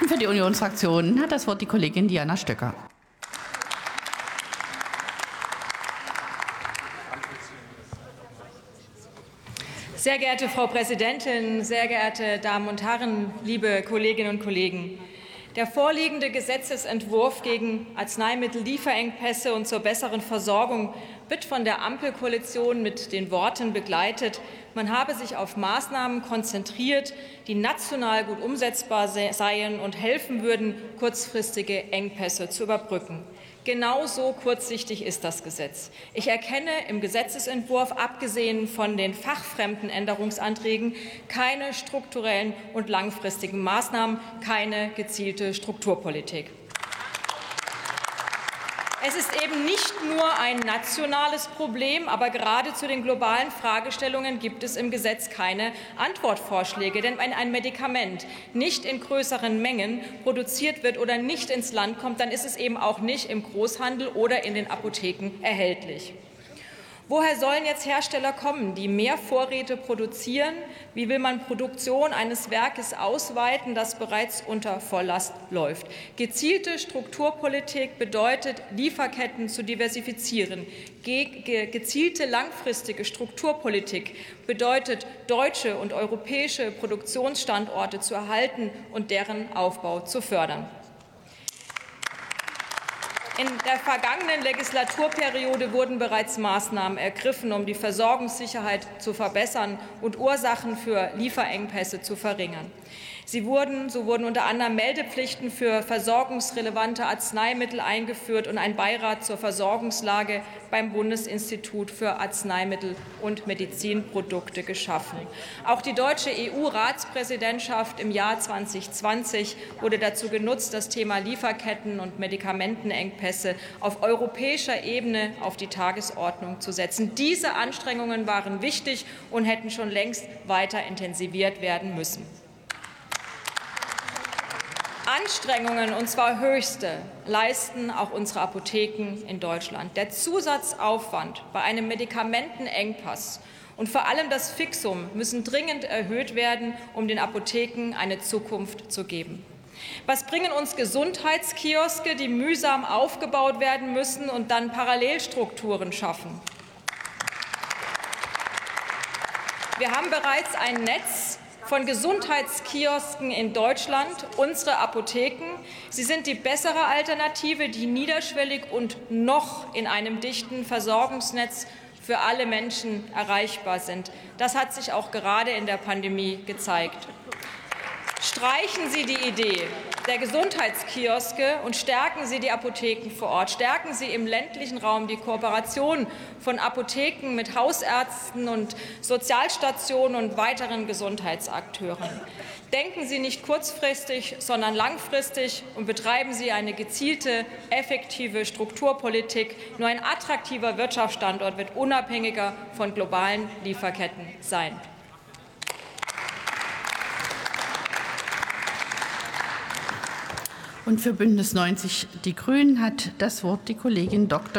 Für die Unionsfraktion hat das Wort die Kollegin Diana Stöcker. Sehr geehrte Frau Präsidentin, sehr geehrte Damen und Herren, liebe Kolleginnen und Kollegen! Der vorliegende Gesetzesentwurf gegen Arzneimittellieferengpässe und zur besseren Versorgung wird von der Ampelkoalition mit den Worten begleitet, man habe sich auf Maßnahmen konzentriert, die national gut umsetzbar seien und helfen würden, kurzfristige Engpässe zu überbrücken. Genauso kurzsichtig ist das Gesetz. Ich erkenne im Gesetzesentwurf, abgesehen von den fachfremden Änderungsanträgen, keine strukturellen und langfristigen Maßnahmen, keine gezielte Strukturpolitik. Es ist eben nicht nur ein nationales Problem, aber gerade zu den globalen Fragestellungen gibt es im Gesetz keine Antwortvorschläge. Denn wenn ein Medikament nicht in größeren Mengen produziert wird oder nicht ins Land kommt, dann ist es eben auch nicht im Großhandel oder in den Apotheken erhältlich. Woher sollen jetzt Hersteller kommen, die mehr Vorräte produzieren? Wie will man Produktion eines Werkes ausweiten, das bereits unter Volllast läuft? Gezielte Strukturpolitik bedeutet, Lieferketten zu diversifizieren. Ge gezielte langfristige Strukturpolitik bedeutet, deutsche und europäische Produktionsstandorte zu erhalten und deren Aufbau zu fördern. In der vergangenen Legislaturperiode wurden bereits Maßnahmen ergriffen, um die Versorgungssicherheit zu verbessern und Ursachen für Lieferengpässe zu verringern. Sie wurden, so wurden unter anderem Meldepflichten für versorgungsrelevante Arzneimittel eingeführt und ein Beirat zur Versorgungslage beim Bundesinstitut für Arzneimittel und Medizinprodukte geschaffen. Auch die deutsche EU-Ratspräsidentschaft im Jahr 2020 wurde dazu genutzt, das Thema Lieferketten und Medikamentenengpässe auf europäischer Ebene auf die Tagesordnung zu setzen. Diese Anstrengungen waren wichtig und hätten schon längst weiter intensiviert werden müssen. Anstrengungen, und zwar höchste, leisten auch unsere Apotheken in Deutschland. Der Zusatzaufwand bei einem Medikamentenengpass und vor allem das Fixum müssen dringend erhöht werden, um den Apotheken eine Zukunft zu geben. Was bringen uns Gesundheitskioske, die mühsam aufgebaut werden müssen und dann Parallelstrukturen schaffen? Wir haben bereits ein Netz von Gesundheitskiosken in Deutschland, unsere Apotheken. Sie sind die bessere Alternative, die niederschwellig und noch in einem dichten Versorgungsnetz für alle Menschen erreichbar sind. Das hat sich auch gerade in der Pandemie gezeigt. Streichen Sie die Idee der Gesundheitskioske und stärken Sie die Apotheken vor Ort. Stärken Sie im ländlichen Raum die Kooperation von Apotheken mit Hausärzten und Sozialstationen und weiteren Gesundheitsakteuren. Denken Sie nicht kurzfristig, sondern langfristig und betreiben Sie eine gezielte, effektive Strukturpolitik. Nur ein attraktiver Wirtschaftsstandort wird unabhängiger von globalen Lieferketten sein. Und für Bündnis 90 Die Grünen hat das Wort die Kollegin Dr.